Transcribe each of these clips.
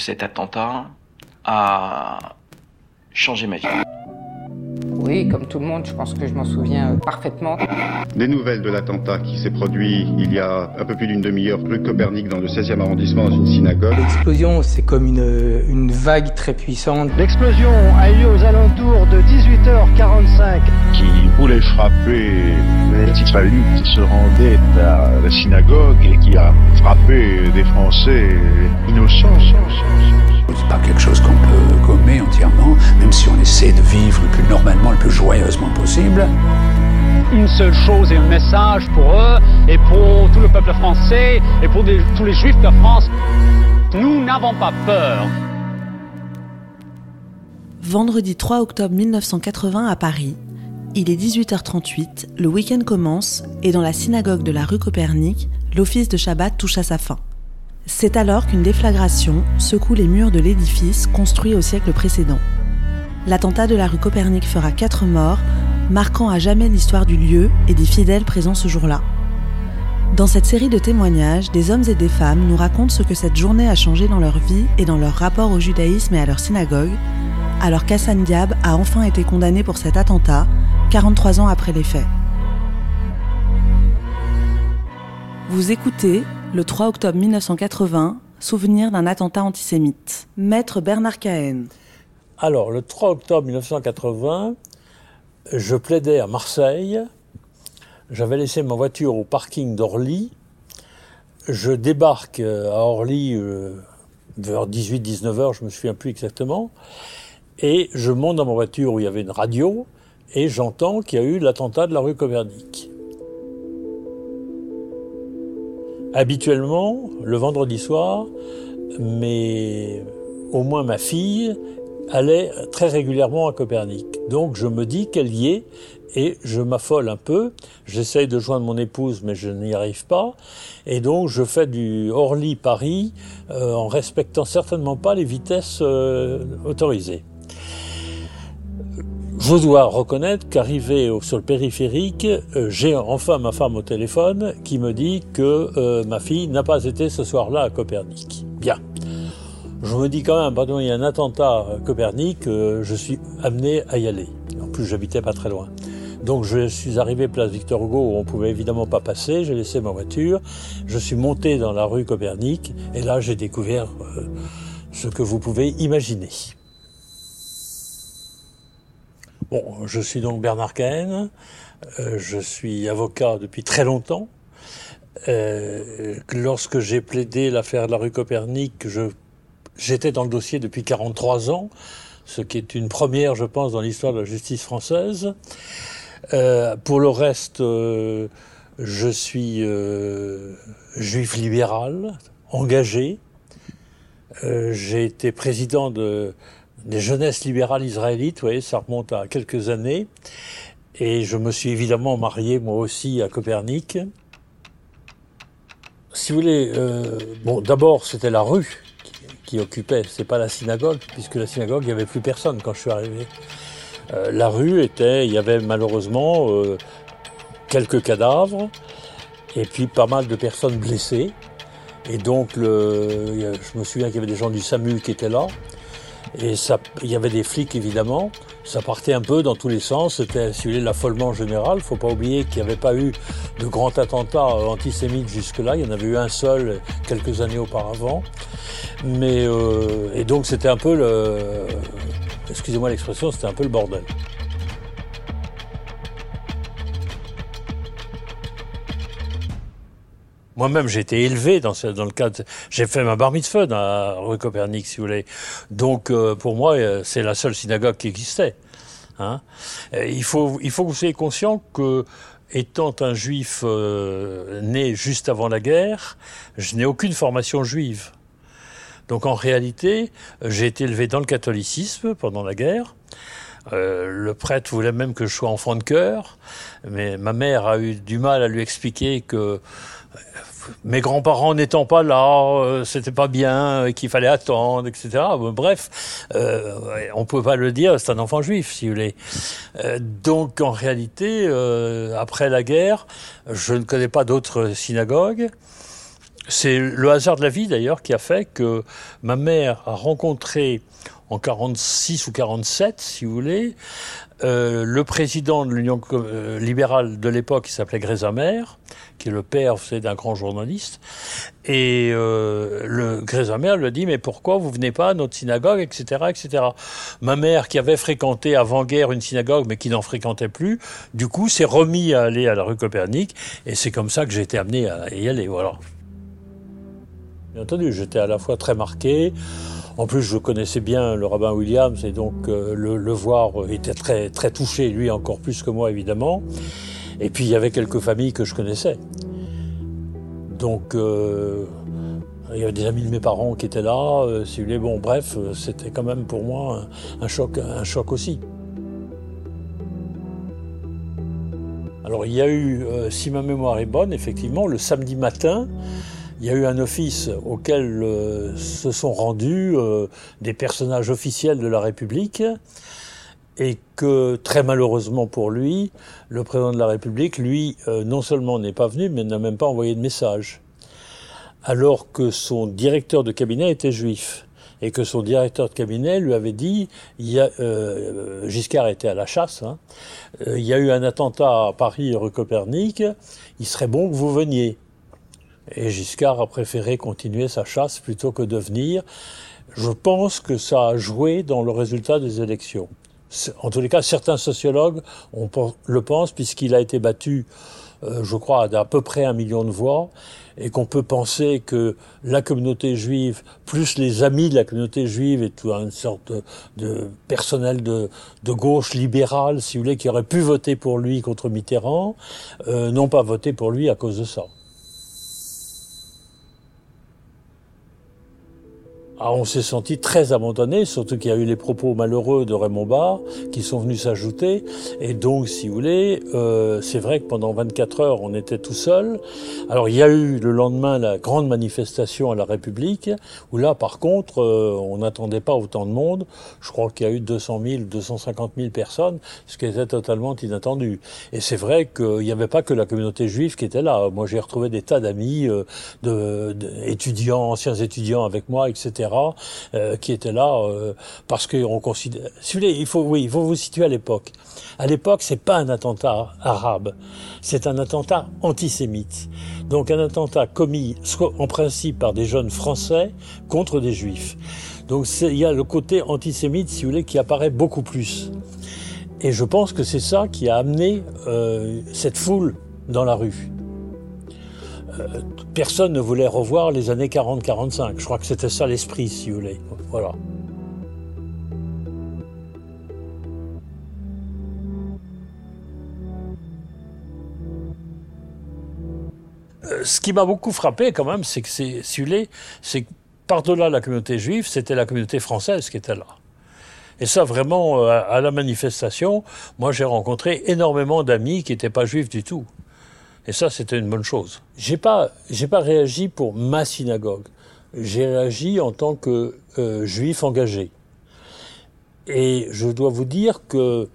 Cet attentat a changé ma vie. Oui, comme tout le monde, je pense que je m'en souviens parfaitement. Des nouvelles de l'attentat qui s'est produit il y a un peu plus d'une demi-heure rue Copernic dans le 16e arrondissement dans une synagogue. L'explosion, c'est comme une, une vague très puissante. L'explosion a eu lieu aux alentours de 18h45. Qui voulait frapper les Israélites qui se rendaient à la synagogue et qui a frappé des Français innocents. Essaie de vivre le plus normalement, le plus joyeusement possible. Une seule chose et un message pour eux et pour tout le peuple français et pour des, tous les juifs de France. Nous n'avons pas peur. Vendredi 3 octobre 1980 à Paris, il est 18h38, le week-end commence et dans la synagogue de la rue Copernic, l'office de Shabbat touche à sa fin. C'est alors qu'une déflagration secoue les murs de l'édifice construit au siècle précédent. L'attentat de la rue Copernic fera quatre morts, marquant à jamais l'histoire du lieu et des fidèles présents ce jour-là. Dans cette série de témoignages, des hommes et des femmes nous racontent ce que cette journée a changé dans leur vie et dans leur rapport au judaïsme et à leur synagogue, alors qu'Hassan Diab a enfin été condamné pour cet attentat, 43 ans après les faits. Vous écoutez, le 3 octobre 1980, souvenir d'un attentat antisémite. Maître Bernard Cahen. Alors, le 3 octobre 1980, je plaidais à Marseille. J'avais laissé ma voiture au parking d'Orly. Je débarque à Orly euh, vers 18-19 heures, je me souviens plus exactement. Et je monte dans ma voiture où il y avait une radio et j'entends qu'il y a eu l'attentat de la rue Copernic. Habituellement, le vendredi soir, mais au moins ma fille allait très régulièrement à Copernic. Donc je me dis qu'elle y est et je m'affole un peu. J'essaye de joindre mon épouse, mais je n'y arrive pas. Et donc je fais du Orly-Paris euh, en respectant certainement pas les vitesses euh, autorisées. Je dois reconnaître qu'arrivé sur le périphérique, euh, j'ai enfin ma femme au téléphone qui me dit que euh, ma fille n'a pas été ce soir-là à Copernic. Je me dis quand même, pardon, il y a un attentat à Copernic, euh, je suis amené à y aller. En plus, j'habitais pas très loin. Donc je suis arrivé place Victor Hugo où on pouvait évidemment pas passer, j'ai laissé ma voiture, je suis monté dans la rue Copernic et là j'ai découvert ce que vous pouvez imaginer. Bon, je suis donc Bernard Cahen, euh, je suis avocat depuis très longtemps. Euh, lorsque j'ai plaidé l'affaire de la rue Copernic, j'étais dans le dossier depuis 43 ans, ce qui est une première, je pense, dans l'histoire de la justice française. Euh, pour le reste, euh, je suis euh, juif libéral, engagé. j'ai été président de des jeunesses libérales israélites, vous voyez, ça remonte à quelques années. Et je me suis évidemment marié moi aussi à Copernic. Si vous voulez, euh, bon, d'abord c'était la rue qui, occupait, c'est pas la synagogue, puisque la synagogue, il n'y avait plus personne quand je suis arrivé. Euh, la rue était, il y avait malheureusement euh, quelques cadavres et puis pas mal de personnes blessées. Et donc, je me souviens qu'il y avait des gens du SAMU qui étaient là. Et ça, il y avait des flics évidemment. Ça partait un peu dans tous les sens. C'était, si l'affolement général. Faut pas oublier qu'il n'y avait pas eu de grand attentat antisémite jusque-là. Il y en avait eu un seul quelques années auparavant. Mais euh, et donc c'était un peu le, excusez-moi l'expression, c'était un peu le bordel. Moi-même, j'ai été élevé dans, dans le cadre. J'ai fait ma bar mitzvah à rue Copernic, si vous voulez. Donc, euh, pour moi, euh, c'est la seule synagogue qui existait. Hein. Il, faut, il faut que vous soyez conscient que, étant un juif euh, né juste avant la guerre, je n'ai aucune formation juive. Donc, en réalité, j'ai été élevé dans le catholicisme pendant la guerre. Le prêtre voulait même que je sois enfant de cœur, mais ma mère a eu du mal à lui expliquer que mes grands-parents n'étant pas là, euh, c'était pas bien, euh, qu'il fallait attendre, etc. Bref, euh, on peut pas le dire, c'est un enfant juif, si vous voulez. Euh, donc, en réalité, après la guerre, je ne connais pas d'autres synagogues. c'est le hasard de la vie d'ailleurs qui a fait que ma mère a rencontré en 46 ou 47, si vous voulez, euh, le président de l'Union euh, libérale de l'époque, qui s'appelait Grésamer, qui est le père d'un grand journaliste, et euh, le Grésamer lui dit mais pourquoi vous venez pas à notre synagogue, etc., etc. Ma mère, qui avait fréquenté avant-guerre une synagogue, mais qui n'en fréquentait plus, du coup s'est remis à aller à la rue Copernic, et c'est comme ça que j'ai été amené à y aller. Voilà. Bien entendu, j'étais à la fois très marqué. En plus, je connaissais bien le rabbin Williams et donc euh, le, voir était très, très touché, lui encore plus que moi évidemment. Et puis il y avait quelques familles que je connaissais. Donc euh, il y avait des amis de mes parents qui étaient là. Euh, bon, bref, c'était quand même pour moi un, choc, un choc aussi. Alors il y a eu, si ma mémoire est bonne, effectivement, le samedi matin, il y a eu un office auquel euh, se sont rendus euh, des personnages officiels de la République et que très malheureusement pour lui, le président de la République, lui, euh, non seulement n'est pas venu, mais n'a même pas envoyé de message. Alors que son directeur de cabinet était juif et que son directeur de cabinet lui avait dit, il Giscard était à la chasse, hein, il y a eu un attentat à Paris rue Copernic, il serait bon que vous veniez. Et Giscard a préféré continuer sa chasse plutôt que de venir. Je pense que ça a joué dans le résultat des élections. En tous les cas, certains sociologues le pensent puisqu'il a été battu, euh, je crois, d'à peu près un million de voix et qu'on peut penser que la communauté juive, plus les amis de la communauté juive et tout une sorte de, personnel de, gauche libérale, si vous voulez, qui aurait pu voter pour lui contre Mitterrand, euh, n'ont pas voté pour lui à cause de ça. Ah, on s'est senti très abandonné, surtout qu'il y a eu les propos malheureux de Raymond Barre qui sont venus s'ajouter. Et donc, si vous voulez, euh, c'est vrai que pendant 24 heures, on était tout seul. Alors, il y a eu le lendemain la grande manifestation à la République, où là, par contre, euh, on n'attendait pas autant de monde. Je crois qu'il y a eu 200 000, 250 000 personnes, ce qui était totalement inattendu. Et c'est vrai qu'il n'y avait pas que la communauté juive qui était là. Moi, j'ai retrouvé des tas d'amis, euh, de, anciens étudiants avec moi, etc euh, qui étaient là euh, parce qu'on considère. Si vous voulez, il faut, oui, il faut vous situer à l'époque. À l'époque, c'est pas un attentat arabe, c'est un attentat antisémite. Donc un attentat commis en principe par des jeunes français contre des juifs. Donc il y a le côté antisémite, si vous voulez, qui apparaît beaucoup plus. Et je pense que c'est ça qui a amené euh, cette foule dans la rue. Euh, personne ne voulait revoir les années 40-45. Je crois que c'était ça l'esprit, si vous voulez. Voilà. Euh, ce qui m'a beaucoup frappé quand même, c'est que c'est, si c'est que par-delà la communauté juive, c'était la communauté française qui était là. Et ça, vraiment, euh, à la manifestation, moi j'ai rencontré énormément d'amis qui n'étaient pas juifs du tout. Et ça, c'était une bonne chose. J'ai pas, j'ai pas réagi pour ma synagogue. J'ai réagi en tant que euh, juif engagé. Et je dois vous dire que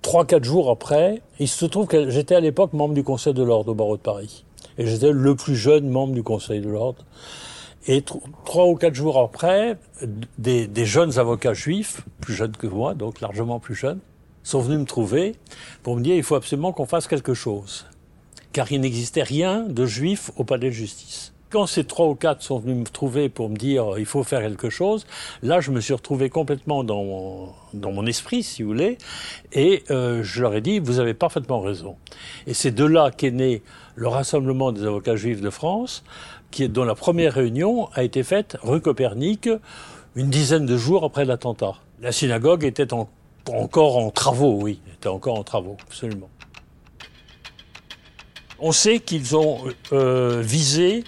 trois, quatre jours après, il se trouve que j'étais à l'époque membre du Conseil de l'Ordre au barreau de Paris. Et j'étais le plus jeune membre du Conseil de l'Ordre. Et trois ou quatre jours après, des, des jeunes avocats juifs, plus jeunes que moi, donc largement plus jeunes, sont venus me trouver pour me dire il faut absolument qu'on fasse quelque chose. Car il n'existait rien de juif au palais de justice. Quand ces trois ou quatre sont venus me trouver pour me dire il faut faire quelque chose, là je me suis retrouvé complètement dans mon, dans mon esprit, si vous voulez, et euh, je leur ai dit vous avez parfaitement raison. Et c'est de là qu'est né le Rassemblement des avocats juifs de France, qui dont la première réunion a été faite rue Copernic, une dizaine de jours après l'attentat. La synagogue était en encore en travaux, oui, était encore en travaux, absolument. On sait qu'ils ont euh, visé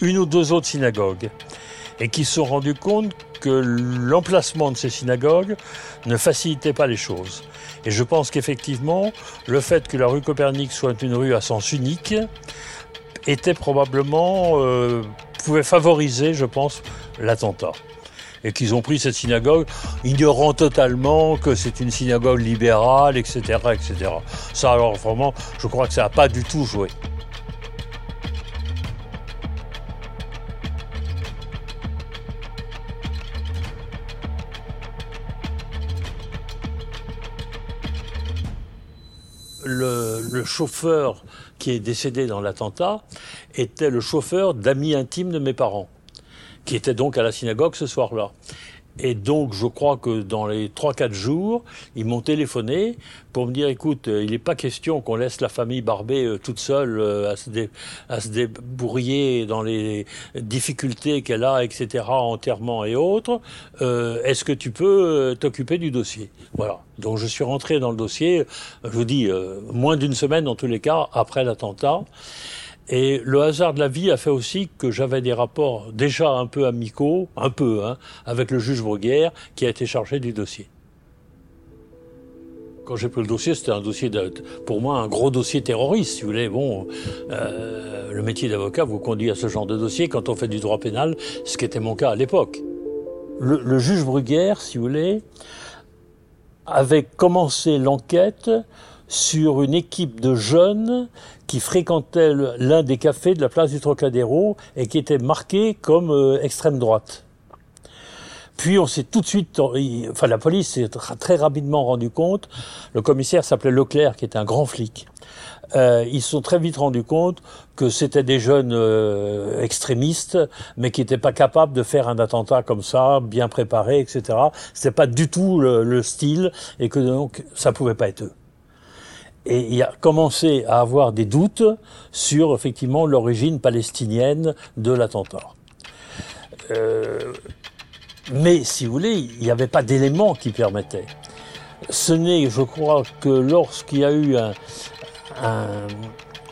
une ou deux autres synagogues et qu'ils se sont rendus compte que l'emplacement de ces synagogues ne facilitait pas les choses. Et je pense qu'effectivement, le fait que la rue Copernic soit une rue à sens unique était probablement euh, pouvait favoriser, je pense, l'attentat et qu'ils ont pris cette synagogue, ignorant totalement que c'est une synagogue libérale, etc., etc. Ça, alors vraiment, je crois que ça n'a pas du tout joué. Le, chauffeur qui est décédé dans l'attentat était le chauffeur d'amis intimes de mes parents qui était donc à la synagogue ce soir-là. Et donc, je crois que dans les 3-4 jours, ils m'ont téléphoné pour me dire, écoute, euh, il n'est pas question qu'on laisse la famille Barbet euh, toute seule euh, à, se dé- dans les difficultés qu'elle a, etc., enterrement et autres. Est-ce que tu peux t'occuper du dossier? Voilà. Donc, je suis rentré dans le dossier, je vous dis, moins d'une semaine en tous les cas, après l'attentat. Et le hasard de la vie a fait aussi que j'avais des rapports déjà un peu amicaux, un peu, hein, avec le juge Bruguière qui a été chargé du dossier. Quand j'ai pris le dossier, c'était un dossier, de, pour moi, un gros dossier terroriste, si vous voulez. Bon, euh, le métier d'avocat vous conduit à ce genre de dossier quand on fait du droit pénal, ce qui était mon cas à l'époque. Le, le juge Bruguière, si vous voulez, avait commencé l'enquête sur une équipe de jeunes qui fréquentaient le- l'un des cafés de la place du Trocadéro et qui était marqué comme euh, extrême droite. Puis on s'est tout de suite, enfin la police s'est très rapidement rendu compte, le commissaire s'appelait Leclerc qui était un grand flic. Euh, ils se sont très vite rendus compte que c'était des jeunes euh, extrémistes, mais qui n'étaient pas capables de faire un attentat comme ça, bien préparé, etc. C'était pas du tout le, le style, et que donc ça pouvait pas être eux. Et il a commencé à avoir des doutes sur effectivement l'origine palestinienne de l'attentat. Euh, mais si vous voulez, il n'y avait pas d'éléments qui permettaient. Ce n'est, je crois, que lorsqu'il y a eu un, un,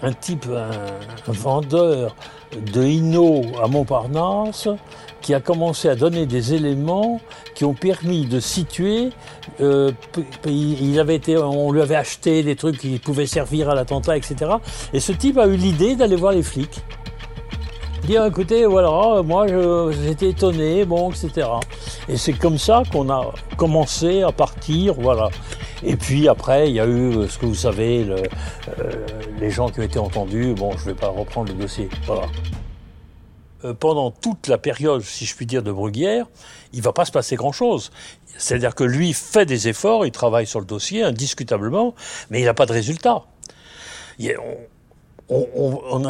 un type, un, un vendeur de Hino à Montparnasse, qui a commencé à donner des éléments qui ont permis de situer. euh, il été, on lui avait acheté des trucs qui pouvaient servir à l'attentat, etc. Et ce type a eu l'idée d'aller voir les flics. Dire écoutez voilà moi j'étais étonné bon etc et c'est comme ça qu'on a commencé à partir voilà. Et puis après il y a eu euh, ce que vous savez euh, les gens qui ont été entendus. Bon je vais pas reprendre le dossier. Voilà Euh, pendant toute la période si je puis dire de Bruguière il va pas se passer grand chose c'est-à-dire que lui fait des efforts il travaille sur le dossier indiscutablement mais il n'a pas de résultat il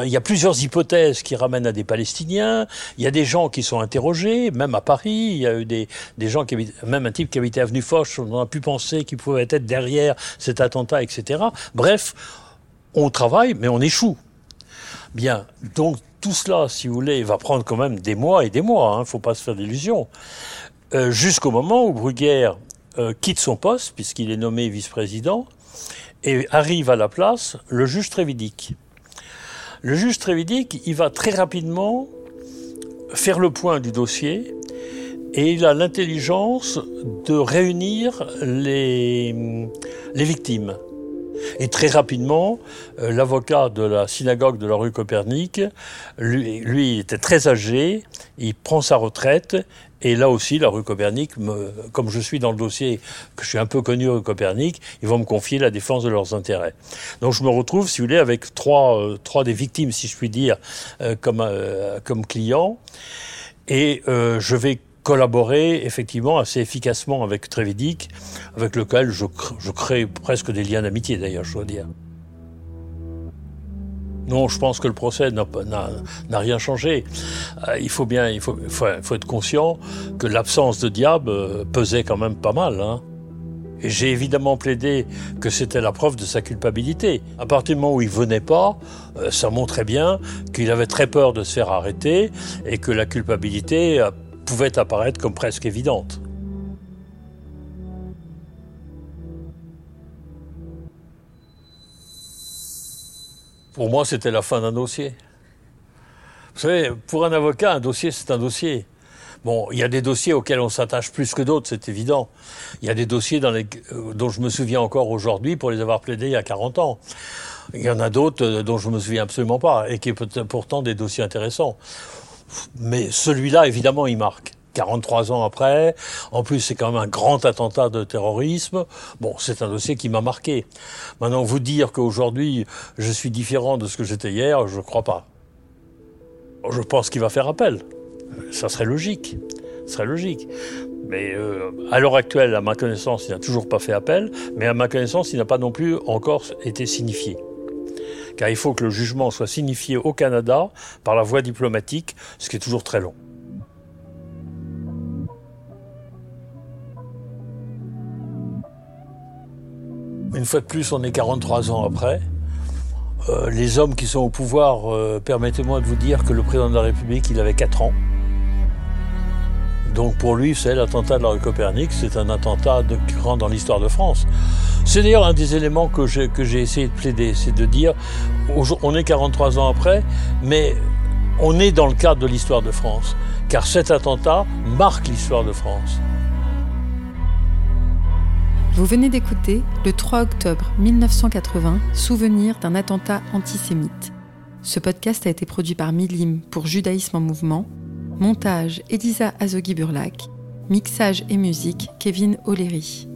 y a plusieurs hypothèses qui ramènent à des Palestiniens. Il y a des gens qui sont interrogés, même à Paris. Il y a eu des, des gens qui habitent, même un type qui habitait avenue Foch, on a pu penser qu'il pouvait être derrière cet attentat, etc. Bref, on travaille, mais on échoue. Bien, donc tout cela, si vous voulez, va prendre quand même des mois et des mois. Il ne faut pas se faire d'illusions. Euh, Jusqu'au moment où Bruguière euh, quitte son poste, puisqu'il est nommé vice-président, et arrive à la place le juge Trévidic. Le juge Trévidic, il va très rapidement faire le point du dossier et il a l'intelligence de réunir les victimes. Et très rapidement, euh, l'avocat de la synagogue de la rue Copernic, lui, lui était très âgé, il prend sa retraite, et là aussi, la rue Copernic, me- comme je suis dans le dossier, que je suis un peu connu rue Copernic, ils vont me confier la défense de leurs intérêts. Donc je me retrouve, si vous voulez, avec trois, euh, trois des victimes, si je puis dire, euh, comme, euh, comme clients, et je vais collaborer effectivement assez efficacement avec Trévidic, avec lequel je, cr- je crée presque des liens d'amitié d'ailleurs, je dois dire. Non, je pense que le procès n'a rien changé. Euh, il faut bien, il faut, être conscient que l'absence de diable euh, pesait quand même pas mal. Hein. Et j'ai évidemment plaidé que c'était la preuve de sa culpabilité. À partir du moment où il venait pas, euh, ça montrait bien qu'il avait très peur de se faire arrêter et que la culpabilité pouvait apparaître comme presque évidente. Pour moi, c'était la fin d'un dossier. Vous savez, pour un avocat, un dossier, c'est un dossier. Bon, il y a des dossiers auxquels on s'attache plus que d'autres, c'est évident. Il y a des dossiers euh, dont je me souviens encore aujourd'hui pour les avoir plaidés il y a 40 ans. Il y en a d'autres euh, dont je me souviens absolument pas et qui est pourtant des dossiers intéressants. Mais celui-là, évidemment, il marque. 43 ans après, en plus c'est quand même un grand attentat de terrorisme. Bon, c'est un dossier qui m'a marqué. Maintenant, vous dire qu'aujourd'hui je suis différent de ce que j'étais hier, je ne crois pas. Je pense qu'il va faire appel. Ça serait logique. Serait logique. Mais euh, à l'heure actuelle, à ma connaissance, il n'a toujours pas fait appel, mais à ma connaissance, il n'a pas non plus encore été signifié. Car il faut que le jugement soit signifié au Canada par la voie diplomatique, ce qui est toujours très long. Une fois de plus, on est 43 ans après. Euh, les hommes qui sont au pouvoir, euh, permettez-moi de vous dire que le président de la République, il avait 4 ans. Donc pour lui, c'est l'attentat de la rue Copernic, c'est un attentat de, rentre dans l'histoire de France. C'est d'ailleurs un des éléments que j'ai, essayé de plaider, c'est de dire, on est 43 ans après, mais on est dans le cadre de l'histoire de France, car cet attentat marque l'histoire de France. Vous venez d'écouter le 3 octobre 1980, souvenir d'un attentat antisémite. Ce podcast a été produit par Milim pour Judaïsme en mouvement. Montage Elisa Azogi-Burlac. Mixage et musique Kevin O'Leary.